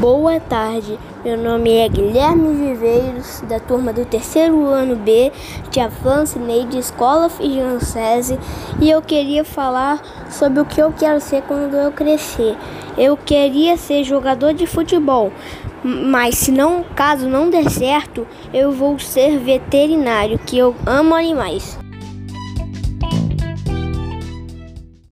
Boa tarde, meu nome é Guilherme Viveiros, da turma do terceiro ano B de Avanço de Escola Fijancese e eu queria falar sobre o que eu quero ser quando eu crescer. Eu queria ser jogador de futebol, mas se não, caso não der certo, eu vou ser veterinário, que eu amo animais.